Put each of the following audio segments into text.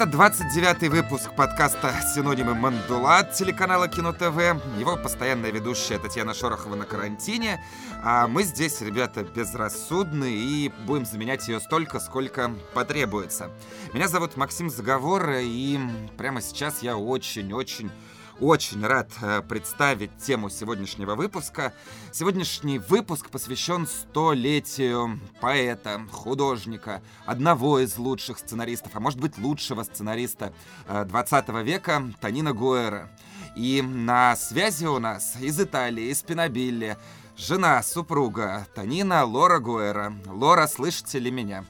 Это 29-й выпуск подкаста «Синонимы Мандула» телеканала Кино ТВ. Его постоянная ведущая Татьяна Шорохова на карантине. А мы здесь, ребята, безрассудны и будем заменять ее столько, сколько потребуется. Меня зовут Максим Заговор, и прямо сейчас я очень-очень очень рад э, представить тему сегодняшнего выпуска. Сегодняшний выпуск посвящен столетию поэта, художника, одного из лучших сценаристов, а может быть лучшего сценариста 20 э, века, Танина Гуэра. И на связи у нас из Италии, из Пинобилли, жена, супруга Танина Лора Гуэра. Лора, слышите ли меня?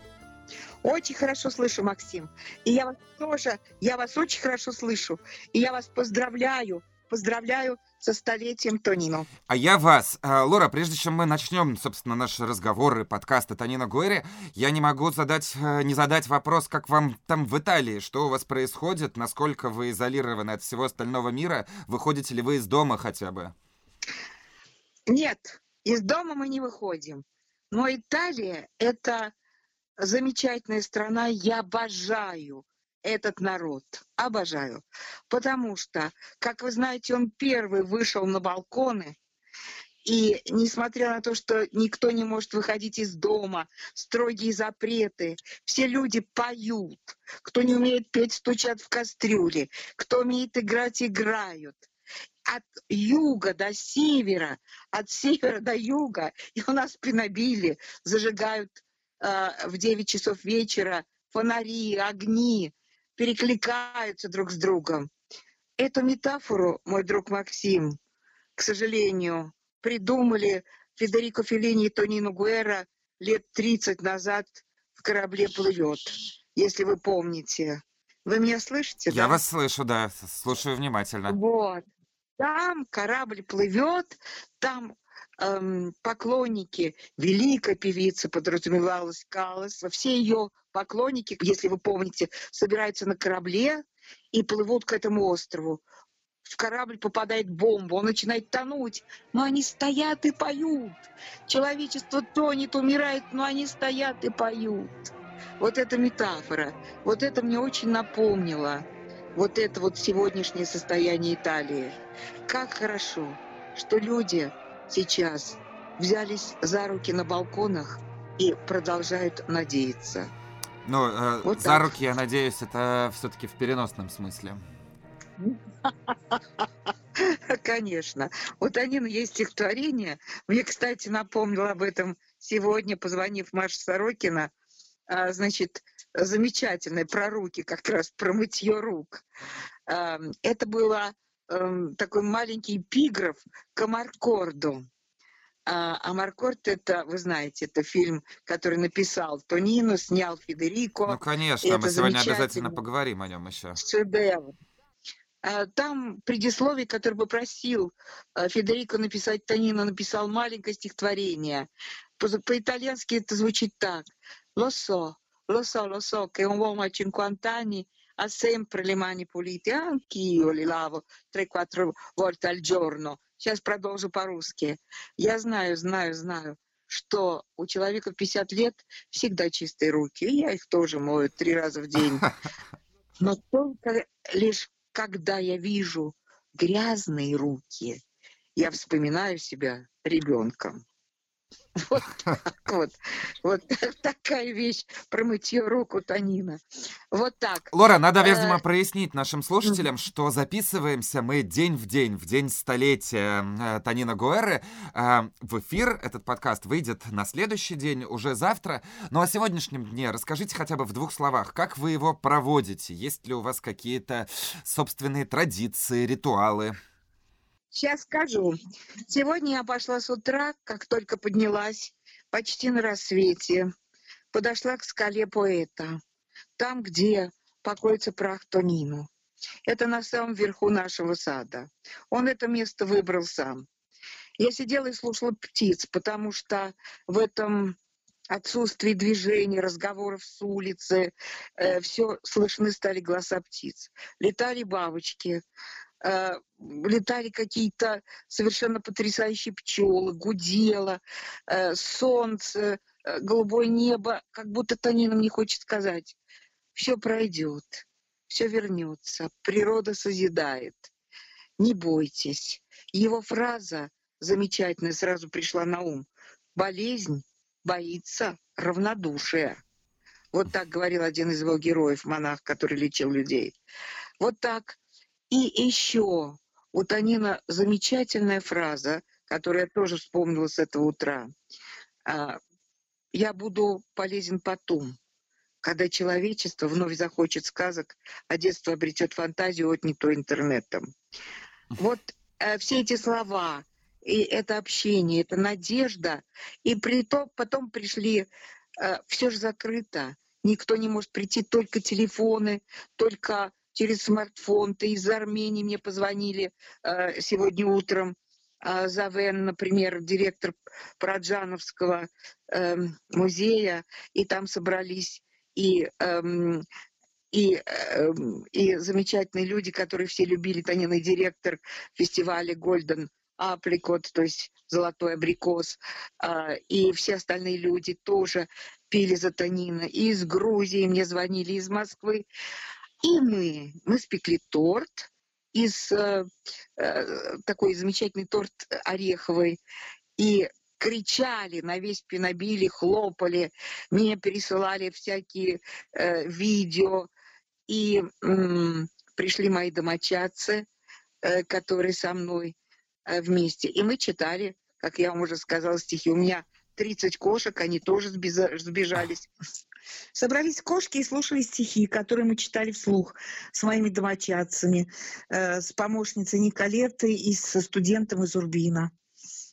Очень хорошо слышу, Максим. И я вас тоже, я вас очень хорошо слышу. И я вас поздравляю, поздравляю со столетием Тонино. А я вас. А, Лора, прежде чем мы начнем, собственно, наши разговоры, подкасты Тонино Гуэри, я не могу задать, э, не задать вопрос, как вам там в Италии, что у вас происходит, насколько вы изолированы от всего остального мира, выходите ли вы из дома хотя бы? Нет, из дома мы не выходим. Но Италия — это замечательная страна, я обожаю этот народ, обожаю. Потому что, как вы знаете, он первый вышел на балконы, и несмотря на то, что никто не может выходить из дома, строгие запреты, все люди поют. Кто не умеет петь, стучат в кастрюле. Кто умеет играть, играют. От юга до севера, от севера до юга, и у нас в Пинобиле зажигают в 9 часов вечера фонари, огни перекликаются друг с другом. Эту метафору, мой друг Максим, к сожалению, придумали Федерико Феллини и Тонино Гуэра лет 30 назад в корабле плывет, если вы помните. Вы меня слышите? Я да? вас слышу, да, слушаю внимательно. Вот. Там корабль плывет, там эм, поклонники великой певицы, подразумевалась Каллас, все ее поклонники, если вы помните, собираются на корабле и плывут к этому острову. В корабль попадает бомба, он начинает тонуть, но они стоят и поют. Человечество тонет, умирает, но они стоят и поют. Вот эта метафора, вот это мне очень напомнило вот это вот сегодняшнее состояние Италии. Как хорошо, что люди сейчас взялись за руки на балконах и продолжают надеяться. Ну, э, вот за так. руки, я надеюсь, это все-таки в переносном смысле. Конечно. Вот Анина есть стихотворение. Мне, кстати, напомнил об этом сегодня, позвонив Маше Сорокина. А, значит, замечательное про руки, как раз про мытье рук. Это было Эм, такой маленький эпиграф к Амаркорду. А, Амаркорд это, вы знаете, это фильм, который написал Тонино, снял Федерико. Ну, конечно, мы сегодня обязательно поговорим о нем еще. Шедевр. А, там предисловие, которое попросил э, Федерико написать Тонино, написал маленькое стихотворение. По-итальянски это звучит так. So, lo so, che un uomo a 50 anni ha sempre le mani pulite, anch'io le lavo 3-4 volte al giorno. Сейчас продолжу по-русски. Я знаю, знаю, знаю, что у человека 50 лет всегда чистые руки, и я их тоже мою три раза в день. Но только лишь когда я вижу грязные руки, я вспоминаю себя ребенком. Вот вот. Вот такая вещь про мытье рук у Танина. Вот так. Лора, надо, видимо, э, прояснить нашим слушателям, что записываемся мы день в день, в день столетия э, Танина Гуэры. Э, в эфир этот подкаст выйдет на следующий день, уже завтра. Ну, о сегодняшнем дне расскажите хотя бы в двух словах, как вы его проводите? Есть ли у вас какие-то собственные традиции, ритуалы? Сейчас скажу. Сегодня я пошла с утра, как только поднялась, почти на рассвете, подошла к скале поэта, там, где покоится прах Тонину. Это на самом верху нашего сада. Он это место выбрал сам. Я сидела и слушала птиц, потому что в этом отсутствии движения, разговоров с улицы, э, все слышны стали голоса птиц. Летали бабочки, летали какие-то совершенно потрясающие пчелы, гудело, э, солнце, э, голубое небо, как будто Танина мне хочет сказать, все пройдет, все вернется, природа созидает. Не бойтесь. Его фраза замечательная сразу пришла на ум. Болезнь боится равнодушия. Вот так говорил один из его героев, монах, который лечил людей. Вот так. И еще у Танина замечательная фраза, которую я тоже вспомнила с этого утра. А, «Я буду полезен потом, когда человечество вновь захочет сказок, а детство обретет фантазию, отнятую интернетом». Вот э, все эти слова, и это общение, это надежда, и при том, потом пришли, э, все же закрыто, никто не может прийти, только телефоны, только через смартфон. Ты из Армении мне позвонили э, сегодня утром. Э, Завен, например, директор Праджановского э, музея, и там собрались и э, и, э, и замечательные люди, которые все любили, Танина, директор фестиваля Golden Apricot, то есть золотой абрикос, э, и все остальные люди тоже пили за Танина. И из Грузии мне звонили, из Москвы. И мы, мы спекли торт из э, э, такой замечательный торт ореховый. И кричали на весь пенобили, хлопали, мне пересылали всякие э, видео. И э, пришли мои домочадцы, э, которые со мной э, вместе. И мы читали, как я вам уже сказала, стихи. У меня 30 кошек, они тоже сбежались. Собрались кошки и слушали стихи, которые мы читали вслух с моими домочадцами, э, с помощницей Николетой и со студентом из Урбина.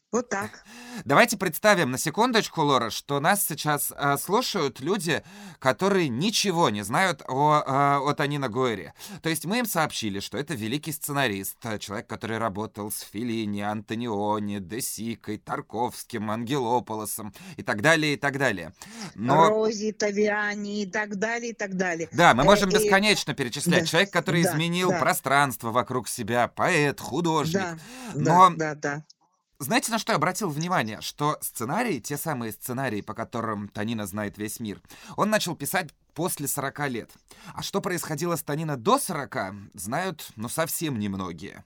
Вот так. Давайте представим на секундочку, Лора, что нас сейчас э, слушают люди, которые ничего не знают о, э, о Танина Гойре. То есть мы им сообщили, что это великий сценарист, человек, который работал с Филини, Антониони, Десикой, Тарковским, Ангелополосом и так далее, и так далее. Но... Рози, Тавиани и так далее, и так далее. Да, мы можем э, бесконечно перечислять. Да, человек, который да, изменил да. пространство вокруг себя, поэт, художник. Да, Но... да, да, да. Знаете, на что я обратил внимание? Что сценарии, те самые сценарии, по которым Танина знает весь мир, он начал писать после 40 лет. А что происходило с Танина до 40, знают, ну, совсем немногие.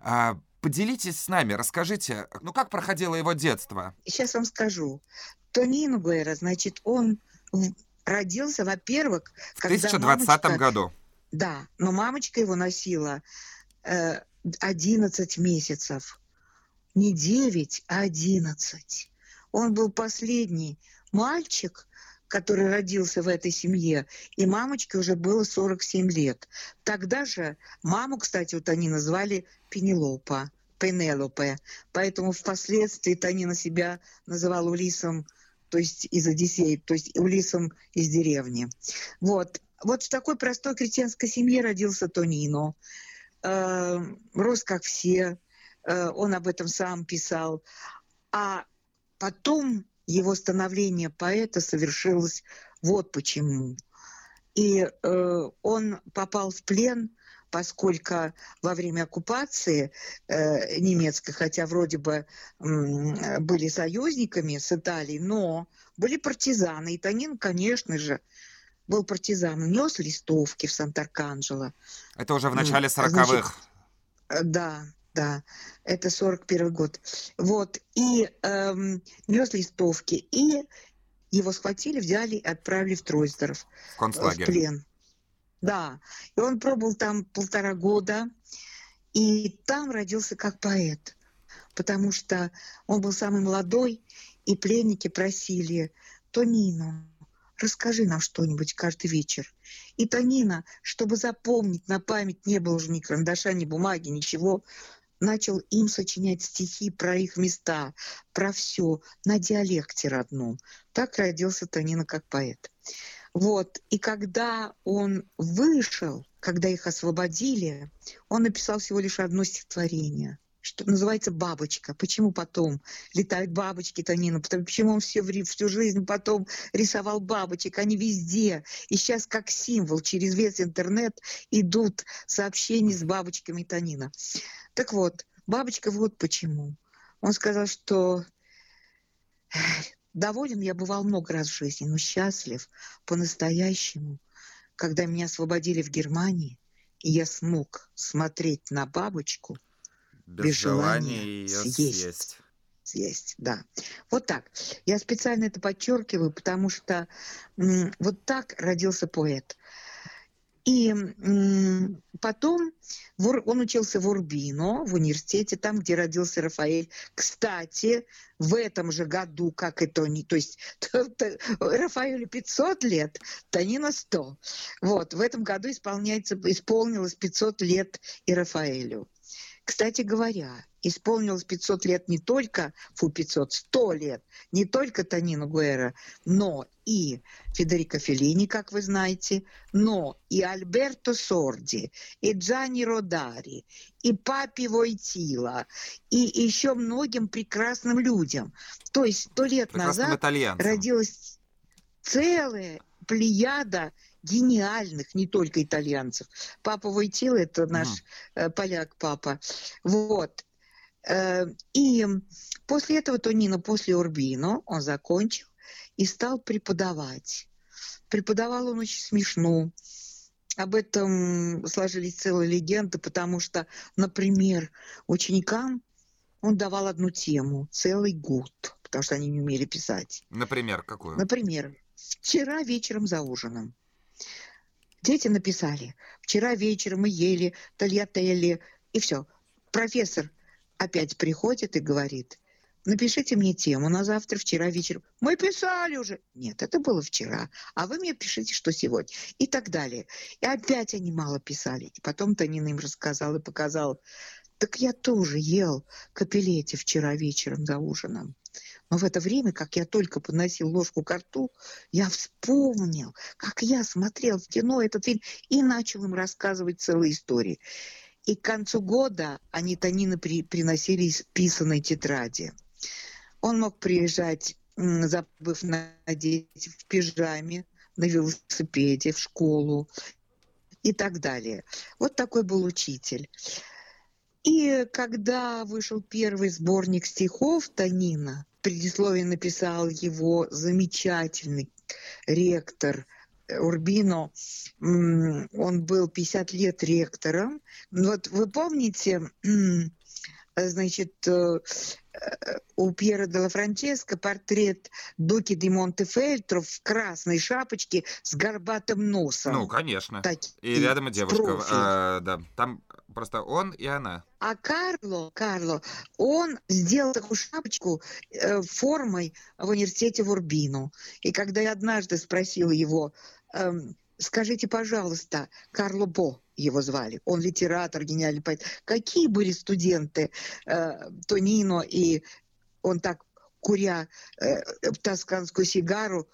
А, поделитесь с нами, расскажите, ну, как проходило его детство? Сейчас вам скажу. Тонино Гуэра, значит, он родился, во-первых, в 2020 мамочка... году. Да, но мамочка его носила э, 11 месяцев не девять, а одиннадцать. Он был последний мальчик, который родился в этой семье, и мамочке уже было 47 лет. Тогда же маму, кстати, вот они назвали Пенелопа, Пенелопе. Поэтому впоследствии Танина себя называла Улисом, то есть из Одиссеи, то есть Улисом из деревни. Вот. Вот в такой простой крестьянской семье родился Тонино. Э, рос как все, он об этом сам писал. А потом его становление поэта совершилось вот почему. И э, он попал в плен, поскольку во время оккупации э, немецкой, хотя вроде бы э, были союзниками с Италией, но были партизаны. И Танин, конечно же, был партизаном, нес листовки в Сант-Арканджело. Это уже в начале 40-х. Э, да, да, это 41 год. Вот, и эм, нес листовки, и его схватили, взяли и отправили в Тройстеров. В концлагерь. В плен. Да, и он пробыл там полтора года, и там родился как поэт, потому что он был самый молодой, и пленники просили Тонину, расскажи нам что-нибудь каждый вечер. И Танина, чтобы запомнить на память, не было уже ни карандаша, ни бумаги, ничего, начал им сочинять стихи про их места, про все, на диалекте родном. Так родился Танина как поэт. Вот. И когда он вышел, когда их освободили, он написал всего лишь одно стихотворение – что называется бабочка. Почему потом летают бабочки Танина? Почему он все, всю жизнь потом рисовал бабочек? Они везде. И сейчас как символ через весь интернет идут сообщения с бабочками Танина. Так вот, бабочка вот почему. Он сказал, что доволен я бывал много раз в жизни, но счастлив по-настоящему когда меня освободили в Германии, и я смог смотреть на бабочку без, без желания, желания ее съесть. съесть. Съесть, да. Вот так. Я специально это подчеркиваю, потому что вот так родился поэт. И потом он учился в Урбино, в университете, там, где родился Рафаэль. Кстати, в этом же году, как и Тони, то есть Рафаэлю 500 лет, Танина 100. Вот, в этом году исполняется, исполнилось 500 лет и Рафаэлю. Кстати говоря, исполнилось 500 лет не только, фу, 500, 100 лет, не только Танина Гуэра, но и Федерико Феллини, как вы знаете, но и Альберто Сорди, и Джанни Родари, и Папи Войтила, и еще многим прекрасным людям. То есть сто лет назад итальянцам. родилась целая плеяда гениальных, не только итальянцев. Папа Войтил, это наш mm. поляк папа. Вот. Э, и после этого Тонина, после Урбино, он закончил и стал преподавать. Преподавал он очень смешно. Об этом сложились целые легенды, потому что, например, ученикам он давал одну тему целый год, потому что они не умели писать. Например, какую? Например, вчера вечером за ужином. Дети написали. Вчера вечером мы ели тольятели, и все. Профессор опять приходит и говорит, напишите мне тему на завтра, вчера вечером. Мы писали уже. Нет, это было вчера. А вы мне пишите, что сегодня. И так далее. И опять они мало писали. И потом Танина им рассказал и показал. Так я тоже ел капеллети вчера вечером за ужином. Но в это время, как я только подносил ложку к рту, я вспомнил, как я смотрел в кино этот фильм и начал им рассказывать целые истории. И к концу года они Танины при, приносили из писаной тетради. Он мог приезжать, забыв надеть в пижаме, на велосипеде, в школу и так далее. Вот такой был учитель. И когда вышел первый сборник стихов Танина, предисловие написал его замечательный ректор Урбино, он был 50 лет ректором. Вот вы помните, значит, э, у Пьера де ла Франческо портрет Доки де Монтефельтро в красной шапочке с горбатым носом. Ну, конечно. Так, и рядом и девушка. А, да, там просто он и она. А Карло, Карло, он сделал такую шапочку э, формой в университете в Урбину. И когда я однажды спросила его, э, скажите, пожалуйста, Карло Бо, его звали. Он литератор, гениальный поэт. Какие были студенты э, Тонино, и он так, куря э, тосканскую сигару,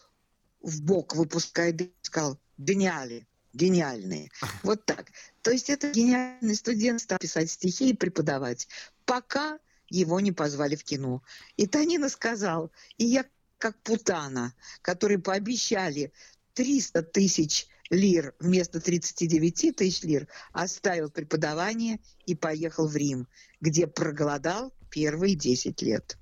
в бок выпуская сказал, гениали, гениальные. Вот так. То есть это гениальный студент стал писать стихи и преподавать, пока его не позвали в кино. И Танина сказал, и я как Путана, которые пообещали 300 тысяч лир вместо 39 тысяч лир, оставил преподавание и поехал в Рим, где проголодал первые 10 лет.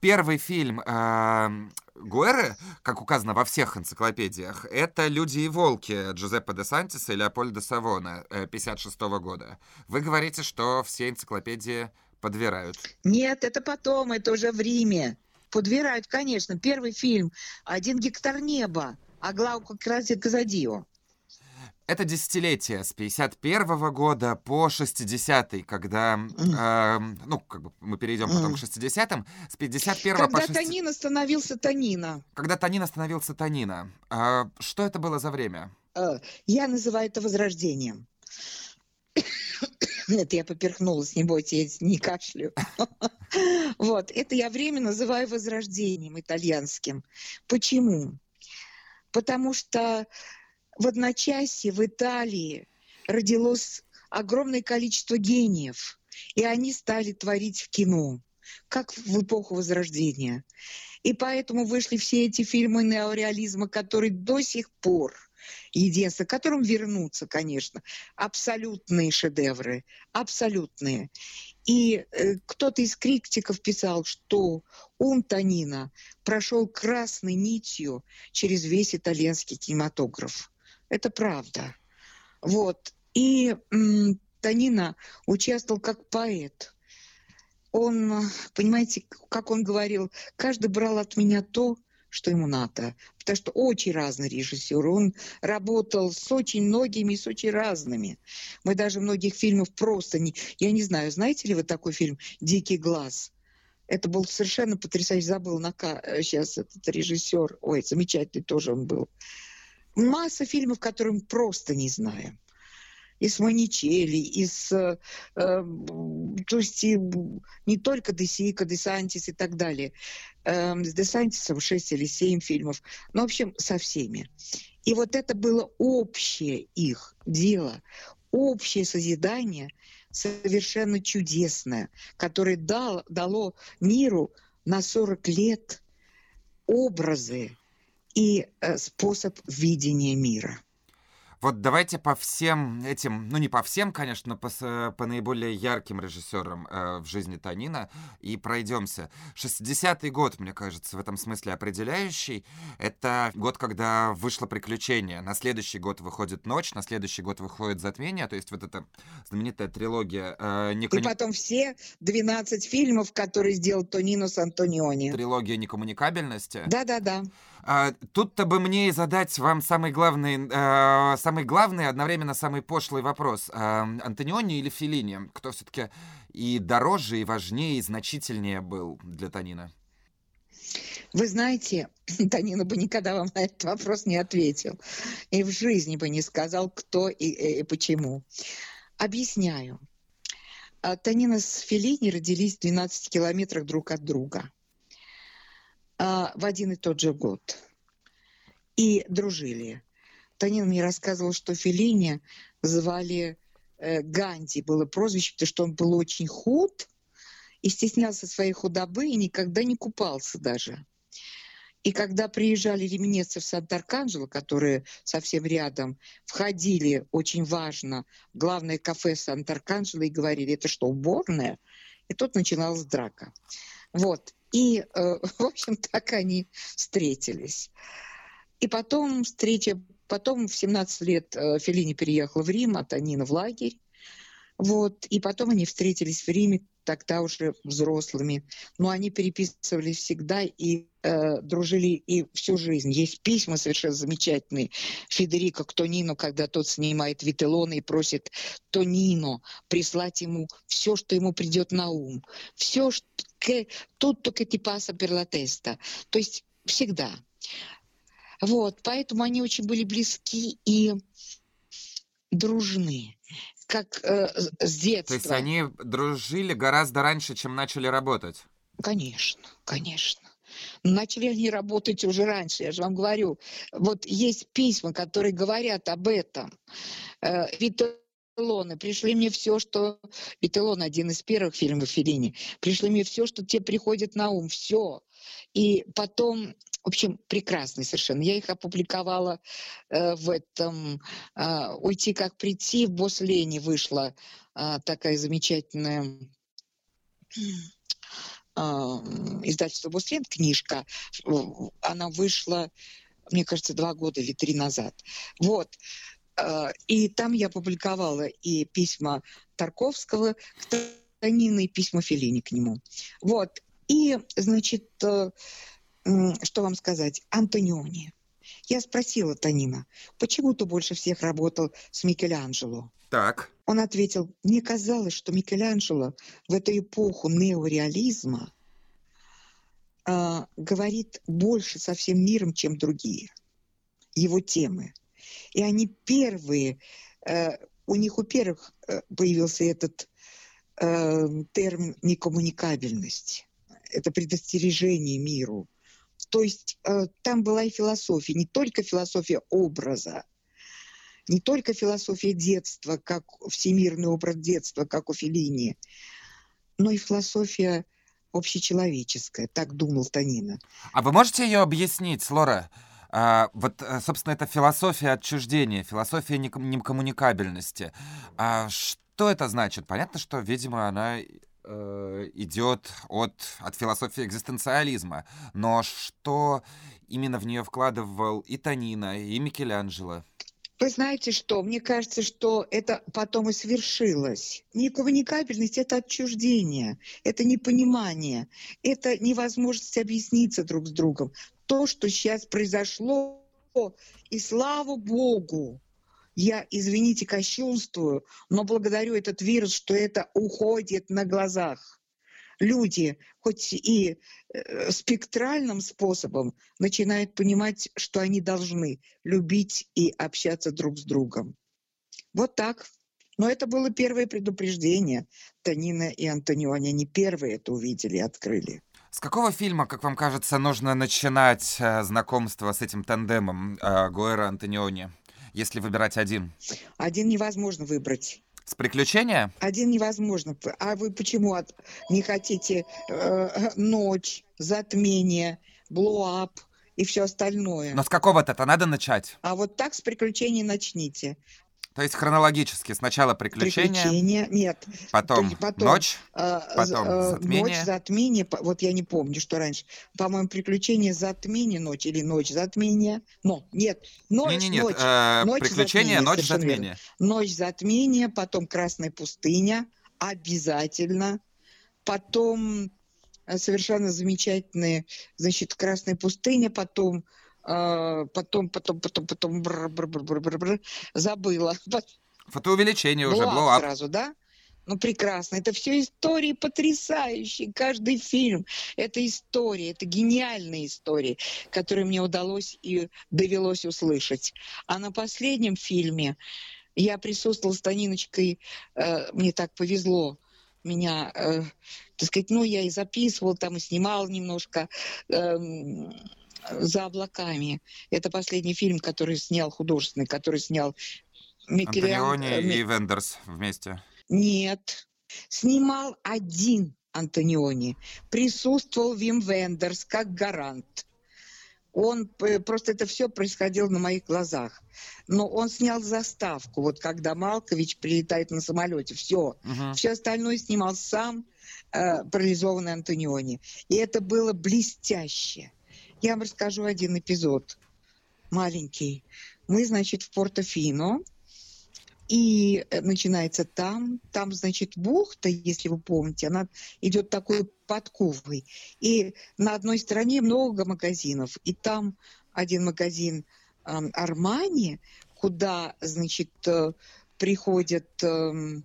Первый фильм э, Гуэры, как указано во всех энциклопедиях, это «Люди и волки» Джузеппе де Сантиса и Леопольда Савона 56 -го года. Вы говорите, что все энциклопедии подвирают. Нет, это потом, это уже в Риме. Подвирают, конечно. Первый фильм «Один гектар неба» а Глауко Казадио. Это десятилетие с 51 -го года по 60-й, когда, э, ну, как бы мы перейдем потом к 60-м, с 51 когда по 60... Танина становился Танина. Когда Танина становился Танина. Э, что это было за время? Э, я называю это возрождением. Нет, я поперхнулась, не бойтесь, я не кашлю. Вот, это я время называю возрождением итальянским. Почему? потому что в одночасье в Италии родилось огромное количество гениев, и они стали творить в кино, как в эпоху Возрождения. И поэтому вышли все эти фильмы неореализма, которые до сих пор единство, к которым вернутся, конечно, абсолютные шедевры, абсолютные. И э, кто-то из критиков писал, что ум Танина прошел красной нитью через весь итальянский кинематограф. Это правда. Вот. И Танина участвовал как поэт. Он, понимаете, как он говорил, каждый брал от меня то, что ему надо. Потому что очень разный режиссер. Он работал с очень многими, с очень разными. Мы даже многих фильмов просто не... Я не знаю, знаете ли вы такой фильм «Дикий глаз»? Это был совершенно потрясающий, забыл на сейчас этот режиссер, ой, замечательный тоже он был. Масса фильмов, которые мы просто не знаем из Маничели, из, э, эм, то есть и, не только Десика, Десантис и так далее. Э, с Десантисом 6 или 7 фильмов, но, в общем, со всеми. И вот это было общее их дело, общее созидание, совершенно чудесное, которое дал, дало миру на 40 лет образы и э, способ видения мира. Вот давайте по всем этим, ну не по всем, конечно, но по, по наиболее ярким режиссерам э, в жизни Танина и пройдемся. 60-й год, мне кажется, в этом смысле определяющий. Это год, когда вышло «Приключение». На следующий год выходит «Ночь», на следующий год выходит «Затмение», то есть вот эта знаменитая трилогия. Э, Нико... И потом все 12 фильмов, которые сделал Тонино с Антониони. Трилогия «Некоммуникабельности». Да-да-да. А, тут-то бы мне и задать вам самый главный, э, самый главный, одновременно самый пошлый вопрос. Э, Антониони или Филини? Кто все-таки и дороже, и важнее, и значительнее был для Танина? Вы знаете, Танина бы никогда вам на этот вопрос не ответил. И в жизни бы не сказал, кто и, и, и почему. Объясняю. А, Танина с Филини родились в 12 километрах друг от друга а, в один и тот же год. И дружили. Танин мне рассказывал, что Феллини звали э, Ганди, было прозвище, потому что он был очень худ и стеснялся своей худобы и никогда не купался даже. И когда приезжали реминецы в Сант-Арканджело, которые совсем рядом, входили, очень важно, в главное кафе Сант-Арканджело и говорили, это что, уборная? И тут начиналась драка. Вот. И, э, в общем, так они встретились. И потом встреча, потом в 17 лет э, Феллини переехал в Рим, а Танина в лагерь. Вот, и потом они встретились в Риме, тогда уже взрослыми. Но они переписывались всегда и э, дружили и всю жизнь. Есть письма совершенно замечательные Федерико к Тонино, когда тот снимает Вителлона и просит Тонино прислать ему все, что ему придет на ум. Все, что passa per la testa. То есть всегда. Вот, поэтому они очень были близки и дружны, как э, с детства. То есть они дружили гораздо раньше, чем начали работать? Конечно, конечно. Начали они работать уже раньше, я же вам говорю. Вот есть письма, которые говорят об этом. Э, Виталоны, пришли мне все, что... Виталон один из первых фильмов Филини. Пришли мне все, что тебе приходит на ум, все. И потом, в общем, прекрасный совершенно. Я их опубликовала э, в этом э, «Уйти как прийти». В Бослене вышла э, такая замечательная э, издательство Бослен, книжка. Она вышла, мне кажется, два года или три назад. Вот. А, и там я публиковала и письма Тарковского к Танину, и письма Феллини к нему. Вот. И, значит, э, что вам сказать? Антониони. Я спросила Танина, почему ты больше всех работал с Микеланджело? Так. Он ответил, мне казалось, что Микеланджело в эту эпоху неореализма э, говорит больше со всем миром, чем другие его темы. И они первые, э, у них у первых э, появился этот э, термин некоммуникабельность. Это предостережение миру. То есть там была и философия, не только философия образа, не только философия детства, как всемирный образ детства, как у Феллини, но и философия общечеловеческая, так думал Танина. А вы можете ее объяснить, Лора? А, вот, э, собственно, это философия отчуждения, философия некоммуникабельности. А что это значит? Понятно, что, видимо, она э, идет от, от философии экзистенциализма. Но что именно в нее вкладывал и Танина, и Микеланджело? Вы знаете что? Мне кажется, что это потом и свершилось. Не коммуникабельность – это отчуждение, это непонимание, это невозможность объясниться друг с другом. То, что сейчас произошло, и слава Богу, я, извините, кощунствую, но благодарю этот вирус, что это уходит на глазах. Люди, хоть и э, спектральным способом, начинают понимать, что они должны любить и общаться друг с другом. Вот так. Но это было первое предупреждение. Танина и Антониони, они первые это увидели и открыли. С какого фильма, как вам кажется, нужно начинать э, знакомство с этим тандемом э, Гуэра Антониони? Если выбирать один? Один невозможно выбрать. С приключения? Один невозможно. А вы почему не хотите э, ночь, затмение, блоуап и все остальное? Но с какого-то-то надо начать. А вот так с приключений начните. То есть хронологически сначала приключения, приключения нет, потом, потом ночь, э, потом э, затмение. Ночь, затмение, вот я не помню, что раньше. По-моему, приключения, затмение, ночь или ночь, затмение. Но, нет, ночь, не, не, нет. ночь. Э, ночь приключения, затмение, ночь, затмение. Ночь, затмение, потом Красная пустыня, обязательно. Потом э, совершенно замечательные, значит, Красная пустыня, потом а, потом, потом, потом, потом, бр -бр -бр -бр -бр -бр, забыла. Фотоувеличение уже, блоуап сразу, да? Ну, прекрасно. Это все истории потрясающие. Каждый фильм – это история, это гениальные истории, которые мне удалось и довелось услышать. А на последнем фильме я присутствовала с Таниночкой, э, мне так повезло, меня, э, так сказать, ну, я и записывала там, и снимала немножко. Э, за облаками. Это последний фильм, который снял художественный, который снял Микелиан... Антониони и Вендерс вместе. Нет. Снимал один Антониони. Присутствовал Вим Вендерс как гарант. Он просто это все происходило на моих глазах. Но он снял заставку, вот когда Малкович прилетает на самолете, все. Угу. Все остальное снимал сам э, парализованный Антониони. И это было блестяще. Я вам расскажу один эпизод маленький. Мы, значит, в Порто-Фино, и э, начинается там, там, значит, бухта, если вы помните, она идет такой подковой. И на одной стороне много магазинов, и там один магазин Армани, куда, значит, э, приходят э, а,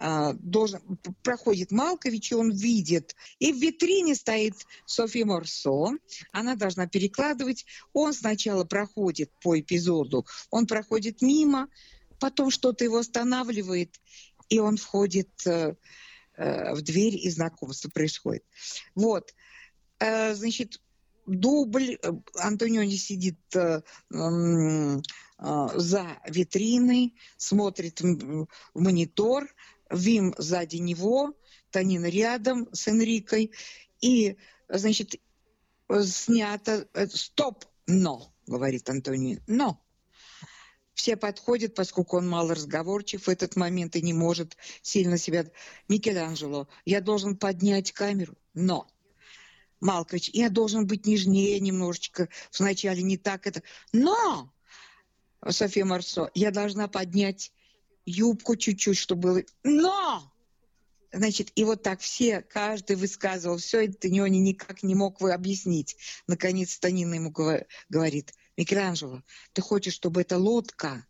должен, проходит Малкович, и он видит. И в витрине стоит София Морсо. Она должна перекладывать. Он сначала проходит по эпизоду, он проходит мимо, потом что-то его останавливает, и он входит э, э, в дверь, и знакомство происходит. Вот. Э, значит, дубль. Э, Антониони сидит за витриной, смотрит в монитор, Вим сзади него, Танина рядом с Энрикой. И, значит, снято... Э, стоп! Но, говорит Антони, но. Все подходят, поскольку он мало разговорчив в этот момент и не может сильно себя... Микеланджело, я должен поднять камеру, но... Малкович, я должен быть нежнее немножечко, вначале не так это... Но! София Марсо, я должна поднять юбку чуть-чуть, чтобы было... Но! Значит, и вот так все, каждый высказывал все, это Нёни никак не мог вы объяснить. Наконец Танина ему говорит, Микеланджело, ты хочешь, чтобы эта лодка,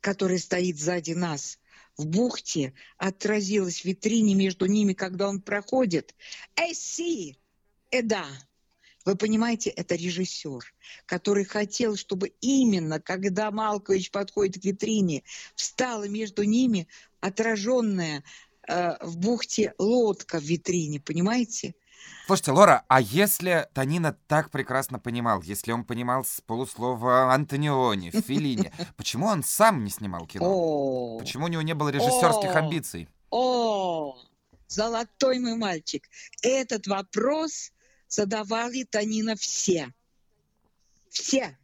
которая стоит сзади нас, в бухте, отразилась в витрине между ними, когда он проходит? Эй, си! Вы понимаете, это режиссер, который хотел, чтобы именно, когда Малкович подходит к витрине, встала между ними отраженная э, в бухте лодка в витрине, понимаете? Слушайте, Лора, а если Танина так прекрасно понимал, если он понимал с полуслова Антониони, Филини, почему он сам не снимал кино? Почему у него не было режиссерских амбиций? О, золотой мой мальчик. Этот вопрос задавали Танина все. Все.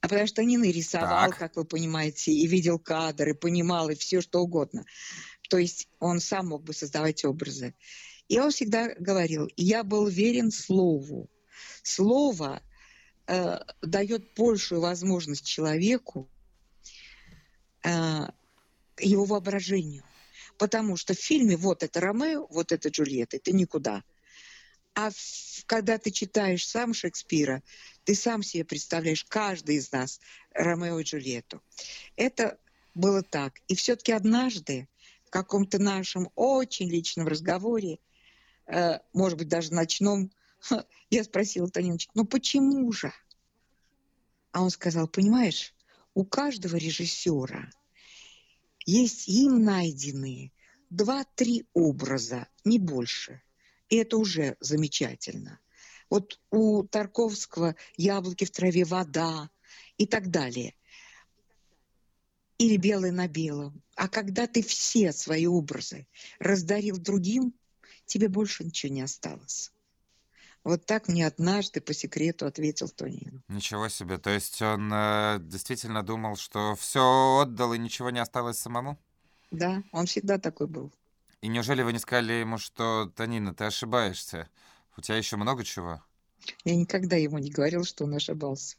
А потому что Танин и рисовал, так. как вы понимаете, и видел кадры, понимал, и все что угодно. То есть он сам мог бы создавать образы. И он всегда говорил, я был верен слову. Слово э, дает большую возможность человеку э, его воображению. Потому что в фильме вот это Ромео, вот это Джульетта, ты никуда. А когда ты читаешь сам Шекспира, ты сам себе представляешь, каждый из нас, Ромео и Джульетту. Это было так. И все-таки однажды в каком-то нашем очень личном разговоре, э, может быть, даже ночном, я спросила Таниночку, ну почему же? А он сказал, понимаешь, у каждого режиссера есть им найденные два-три образа, не больше. И это уже замечательно. Вот у Тарковского «Яблоки в траве», «Вода» и так далее. Или «Белый на белом». А когда ты все свои образы раздарил другим, тебе больше ничего не осталось. Вот так мне однажды по секрету ответил Тонин. Ничего себе. То есть он э, действительно думал, что все отдал и ничего не осталось самому? Да, он всегда такой был. И неужели вы не сказали ему, что, Танина, ты ошибаешься? У тебя еще много чего? Я никогда ему не говорил, что он ошибался.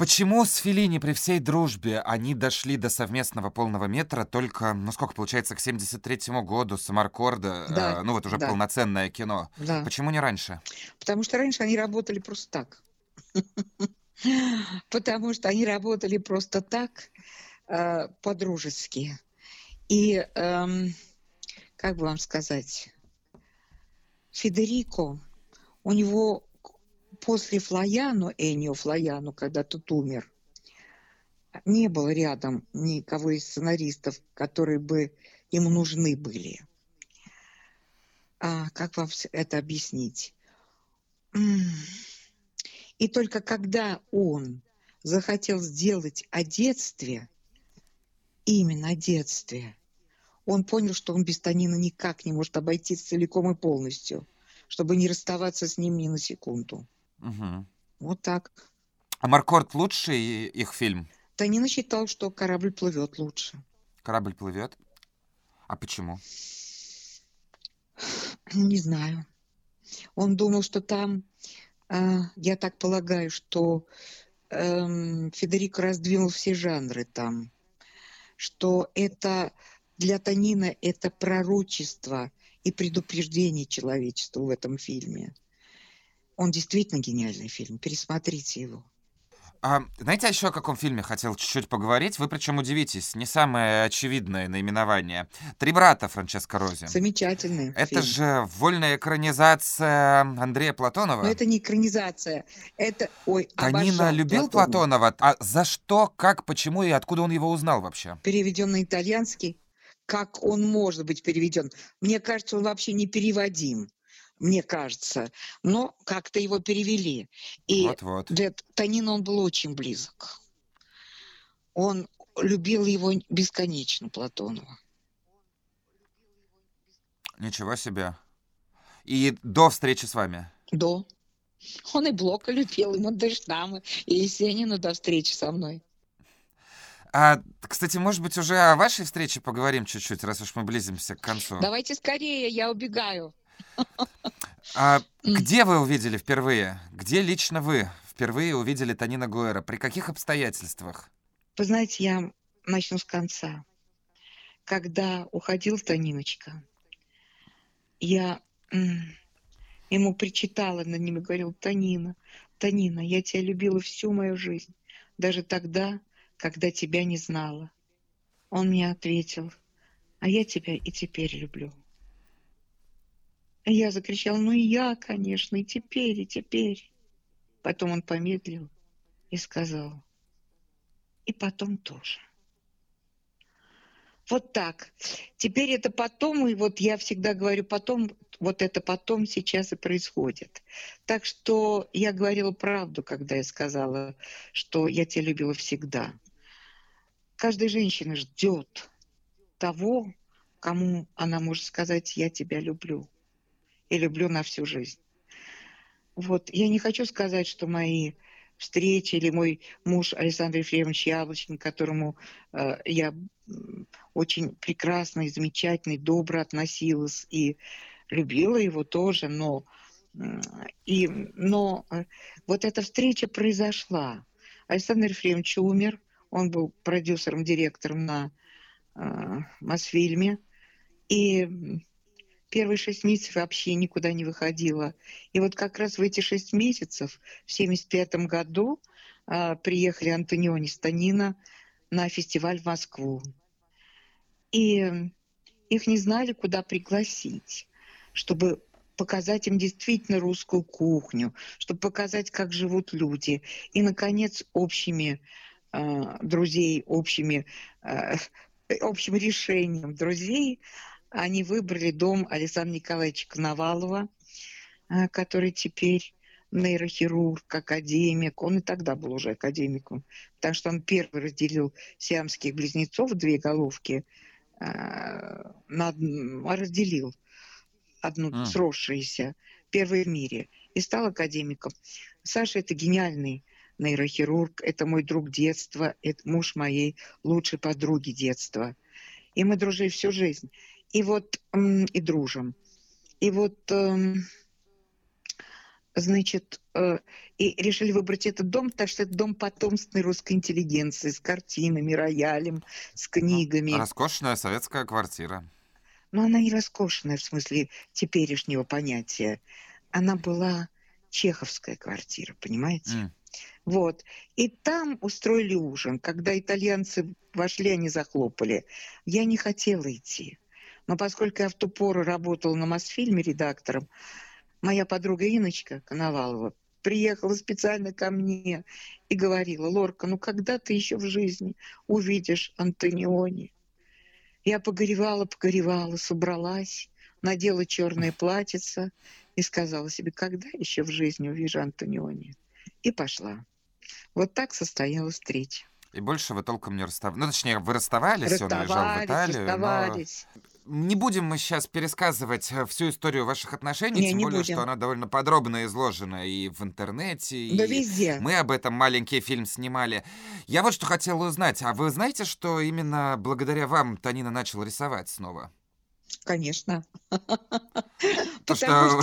Почему с Филини при всей дружбе они дошли до совместного полного метра только, ну сколько получается, к 73-му году, Самаркорда, Да, э, ну вот уже да. полноценное кино. Да. Почему не раньше? Потому что раньше они работали просто так. Потому что они работали просто так, э, по-дружески. И, эм, как бы вам сказать, Федерико, у него после Флояну, Энио Флояну, когда тот умер, не было рядом никого из сценаристов, которые бы ему нужны были. А как вам это объяснить? И только когда он захотел сделать о детстве, именно о детстве, он понял, что он без Танина никак не может обойтись целиком и полностью, чтобы не расставаться с ним ни на секунду. Мгм. Вот так. А Маркорд лучший их фильм? Танина считал, что корабль плывет лучше. Корабль плывет. А почему? Не знаю. Он думал, что там, а, я так полагаю, что эм, Федерико раздвинул все жанры там, что это для Танина это пророчество и предупреждение человечеству в этом фильме. Он действительно гениальный фильм. Пересмотрите его. А, знаете, еще о каком фильме хотел чуть-чуть поговорить? Вы причем удивитесь, не самое очевидное наименование. «Три брата» Франческо Рози. Замечательный Это фильм. же вольная экранизация Андрея Платонова. Но это не экранизация. Это, ой, Танина любил Платонова. Платонова. А за что, как, почему и откуда он его узнал вообще? переведен на итальянский, как он может быть переведен. Мне кажется, он вообще не переводим, мне кажется. Но как-то его перевели. И Вот-вот. для Танина он был очень близок. Он любил его бесконечно, Платонова. Ничего себе. И до встречи с вами. До. Он и Блока любил, и Мандельштама, и Есенина до встречи со мной. А, кстати, может быть, уже о вашей встрече поговорим чуть-чуть, раз уж мы близимся к концу. Давайте скорее, я убегаю. А где вы увидели впервые? Где лично вы впервые увидели Танина Гуэра? При каких обстоятельствах? Вы знаете, я начну с конца. Когда уходил Таниночка, я ему причитала над ним и говорила, Танина, Танина, я тебя любила всю мою жизнь, даже тогда, когда тебя не знала. Он мне ответил, а я тебя и теперь люблю. Я закричала, ну и я, конечно, и теперь, и теперь. Потом он помедлил и сказал, и потом тоже. Вот так. Теперь это потом, и вот я всегда говорю потом, вот это потом сейчас и происходит. Так что я говорила правду, когда я сказала, что я тебя любила всегда. Каждая женщина ждет того, кому она может сказать, я тебя люблю. И люблю на всю жизнь. Вот, я не хочу сказать, что мои встречи или мой муж Александр Ефремович Яблочкин, к которому э, я очень прекрасно и замечательно, и добро относилась и любила его тоже, но И, но э, вот эта встреча произошла. Александр Ефремович умер, он был продюсером, директором на э, Мосфильме. И первые шесть месяцев вообще никуда не выходила. И вот как раз в эти шесть месяцев, в 75 году, э, приехали Антониони Станина на фестиваль в Москву. И их не знали, куда пригласить, чтобы показать им действительно русскую кухню, чтобы показать, как живут люди. И, наконец, общими э, друзей, общими, э, общим решением друзей они выбрали дом Александра Николаевича Коновалова, э, который теперь нейрохирург, академик. Он и тогда был уже академиком, потому что он первый разделил сиамских близнецов, две головки, э, на, разделил одну mm. сросшиеся, первый в мире, и стал академиком. Саша это гениальный нейрохирург, это мой друг детства, это муж моей лучшей подруги детства. И мы дружили всю жизнь. И вот, и дружим. И вот, эм, значит, э, и решили выбрать этот дом, потому что это дом потомственной русской интеллигенции с картинами, роялем, с книгами. Роскошная советская квартира но она не роскошная в смысле теперешнего понятия. Она была чеховская квартира, понимаете? Mm. Вот. И там устроили ужин. Когда итальянцы вошли, они захлопали. Я не хотела идти. Но поскольку я в ту пору работала на Мосфильме редактором, моя подруга Иночка Коновалова приехала специально ко мне и говорила, Лорка, ну когда ты еще в жизни увидишь Антониони? Я погоревала, погоревала, собралась, надела черное платьице и сказала себе, когда еще в жизни увижу Антониони. И пошла. Вот так состоялась встреча. И больше вы толком не расставались. Ну, точнее, вы расставались, расставались он уезжал в Италию. Расставались. Но... Не будем мы сейчас пересказывать э, всю историю ваших отношений, не, тем не более, будем. что она довольно подробно изложена и в интернете, да и везде. мы об этом маленький фильм снимали. Я вот что хотела узнать, а вы знаете, что именно благодаря вам Танина начал рисовать снова? Конечно. То, что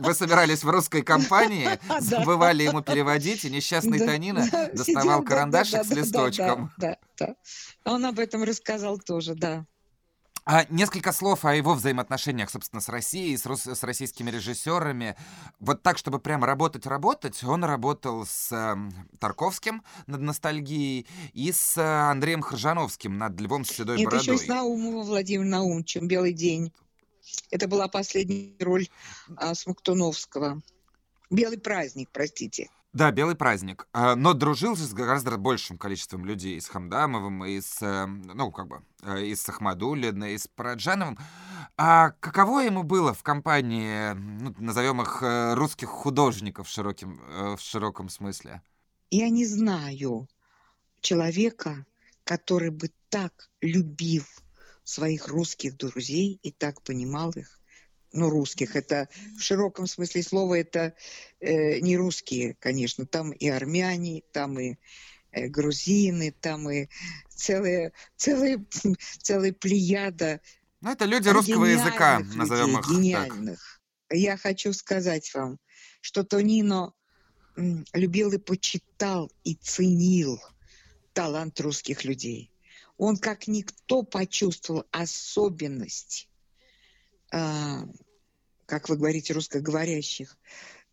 вы собирались в русской компании, забывали ему переводить, и несчастный Танина доставал карандашик с листочком. Да, да. Он об этом рассказал тоже, да. А несколько слов о его взаимоотношениях, собственно, с Россией, с, рус- с российскими режиссерами. Вот так, чтобы прямо работать-работать, он работал с э, Тарковским над ностальгией и с э, Андреем Хржановским над Львом с седой Нет, бородой. еще с Наумовым Владимиром Наумовичем «Белый день». Это была последняя роль а, Смоктуновского. «Белый праздник», простите. Да, белый праздник. А, но дружил с гораздо большим количеством людей. И с Хамдамовым, и с, эм, ну, как бы, э, и с Ахмадулиной, и с Параджановым. А каково ему было в компании, ну, назовем их, э, русских художников в, широким, э, в широком смысле? Я не знаю человека, который бы так любил своих русских друзей и так понимал их, ну, русских. Это в широком смысле слова это э, не русские, конечно. Там и армяне, там и э, грузины, там и целая, целая, целая плеяда. Ну, это люди русского языка, людей, назовем их гениальных. Так. Я хочу сказать вам, что Тонино любил и почитал, и ценил талант русских людей. Он как никто почувствовал особенность а, как вы говорите, русскоговорящих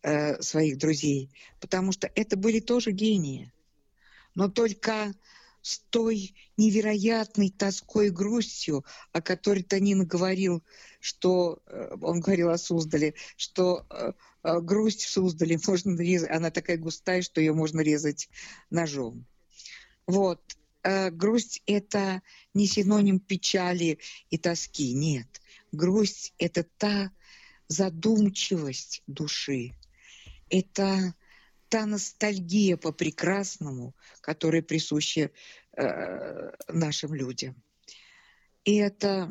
э, своих друзей, потому что это были тоже гении. Но только с той невероятной тоской и грустью, о которой Танин говорил, что э, он говорил о Суздале, что э, грусть в Суздале можно резать, она такая густая, что ее можно резать ножом. Вот. Грусть – это не синоним печали и тоски, нет – Грусть – это та задумчивость души, это та ностальгия по прекрасному, которая присуща э, нашим людям. И это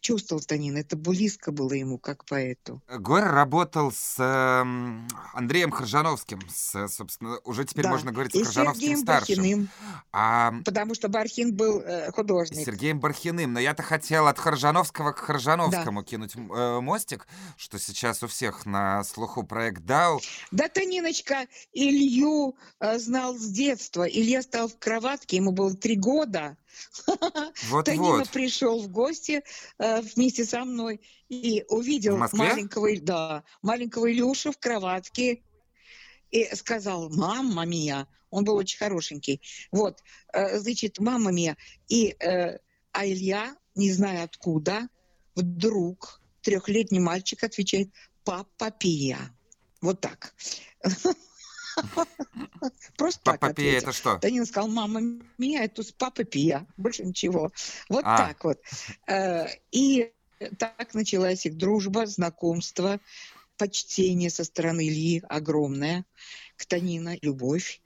чувствовал Танин, это близко было ему как поэту. Гор работал с э, Андреем Харжановским, с, собственно, уже теперь Да. можно говорить И с Харжановским Сергеем старшим. Бархиным, А потому что Бархин был э, художник. Сергеем Бархиным. Но я-то хотел от Харжановского к Харжановскому кинуть м, э, мостик, что сейчас у всех на слуху проект Дау. Да, Таниночка Илью э, знал с детства. Илья стал в кроватке, ему было три года. Танина Вот-вот. пришел в гости э, вместе со мной и увидел маленького, да, маленького Илюшу в кроватке и сказал, мама мия, он был очень хорошенький. Вот, э, значит, мама мия. И, э, а Илья, не зная откуда, вдруг трехлетний мальчик отвечает, папа пия. Вот так. Просто Папа Пия это что? Танин сказал, мама меня, это с папой пия, больше ничего. Вот А. так вот. Э, И так началась их дружба, знакомство, почтение со стороны Ильи огромное к Танина, любовь.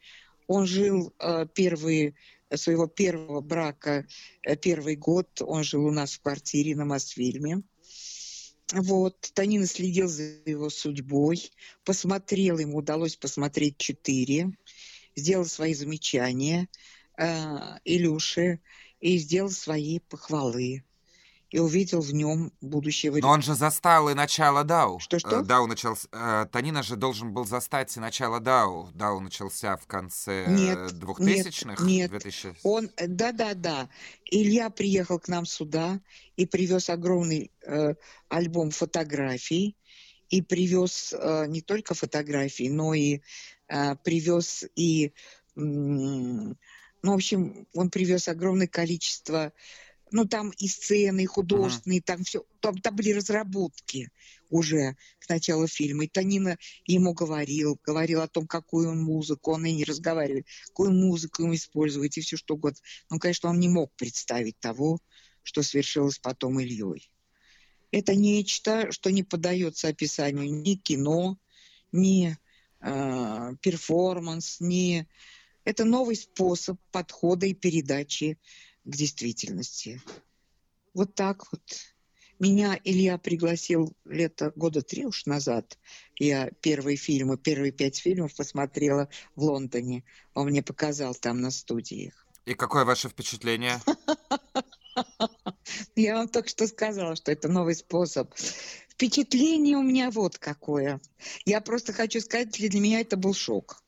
Он жил э, первые своего первого брака, э, первый год, он жил у нас в квартире на Мосфильме. Вот, Танина следил за его судьбой, посмотрел, ему удалось посмотреть четыре, сделал свои замечания э, Илюше и сделал свои похвалы. И увидел в нем будущего Но он же застал и начало Дау. Что-что? Э, Дау начался... э, Танина же должен был застать и начало Дау. Дау начался в конце Нет, э, 2000-х. нет. 2000... Он, э, да-да-да, Илья приехал к нам сюда и привез огромный э, альбом фотографий, и привез э, не только фотографии, но и э, привез и, м, ну, в общем, он привез огромное количество, ну, там и сцены, и художественные, там все, там, там были разработки уже к началу фильма. И Танина ему говорил, говорил о том, какую он музыку, он и не разговаривает, какую музыку ему использовать и все что угодно. Но, конечно, он не мог представить того, что свершилось потом Ильей. Это нечто, что не поддается описанию ни кино, ни э, перформанс, ни... Это новый способ подхода и передачи к действительности. Вот так вот. Меня Илья пригласил лето года три уж назад. Я первые фильмы, первые пять фильмов посмотрела в Лондоне. Он мне показал там на студиях. И какое ваше впечатление? Я вам только что сказала, что это новый способ. Впечатление у меня вот какое. Я просто хочу сказать, для меня это был шок.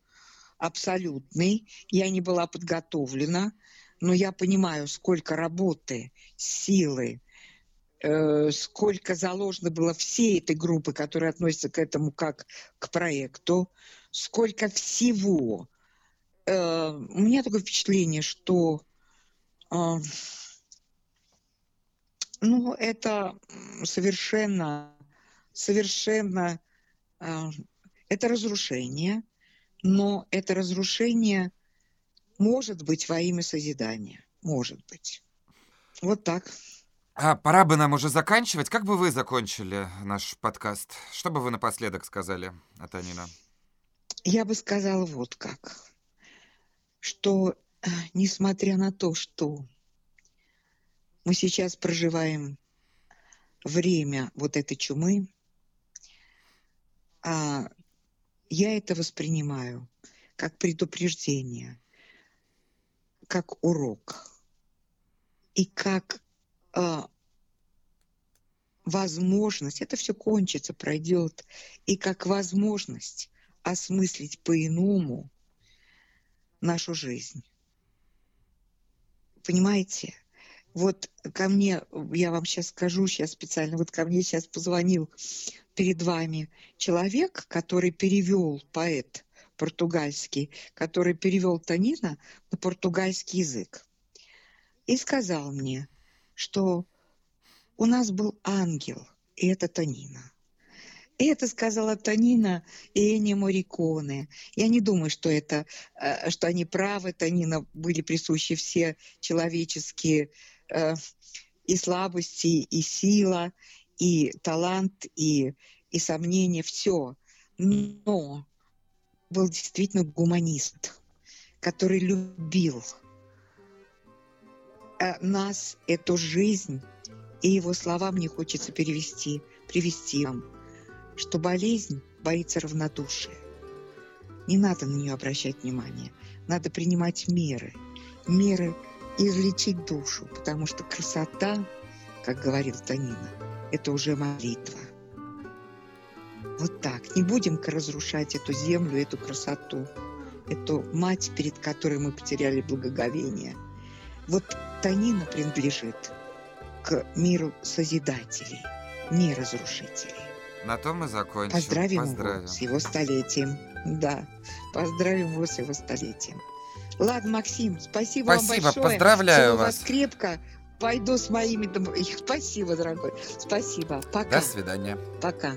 Абсолютный. Я не была подготовлена, но я понимаю, сколько работы, силы, э, сколько заложено было всей этой группы, которая относится к этому как к проекту, сколько всего. Э, у меня такое впечатление, что э, ну, это совершенно, совершенно, э, это разрушение, но это разрушение может быть во имя созидания, может быть. Вот так. А, пора бы нам уже заканчивать. Как бы вы закончили наш подкаст? Что бы вы напоследок сказали, Атанина? Я бы сказала вот как, что э, несмотря на то, что мы сейчас проживаем время вот этой чумы, а я это воспринимаю как предупреждение, как урок и как а, возможность, это все кончится, пройдет, и как возможность осмыслить по-иному нашу жизнь. Понимаете? Вот ко мне, я вам сейчас скажу, сейчас специально, вот ко мне сейчас позвонил перед вами человек, который перевел, поэт португальский, который перевел Танина на португальский язык. И сказал мне, что у нас был ангел, и это Танина. И это сказала Танина и Энни Мориконе. Я не думаю, что это, э, что они правы. Танина были присущи все человеческие э, и слабости, и сила, и талант, и, и сомнения, все. Но был действительно гуманист, который любил э, нас, эту жизнь, и его слова мне хочется перевести, привести вам, что болезнь боится равнодушия. Не надо на нее обращать внимание. Надо принимать меры. Меры излечить душу, потому что красота, как говорила Танина, это уже молитва. Вот так. Не будем-ка разрушать эту землю, эту красоту, эту мать, перед которой мы потеряли благоговение. Вот Танина принадлежит к миру созидателей, не разрушителей. На том мы закончим. Поздравим, Поздравим. его с его столетием. Да, поздравим его с его столетием. Ладно, Максим, спасибо, Спасибо, вам большое. поздравляю Целую вас. вас крепко. Пойду с моими... Спасибо, дорогой. Спасибо. Пока. До свидания. Пока.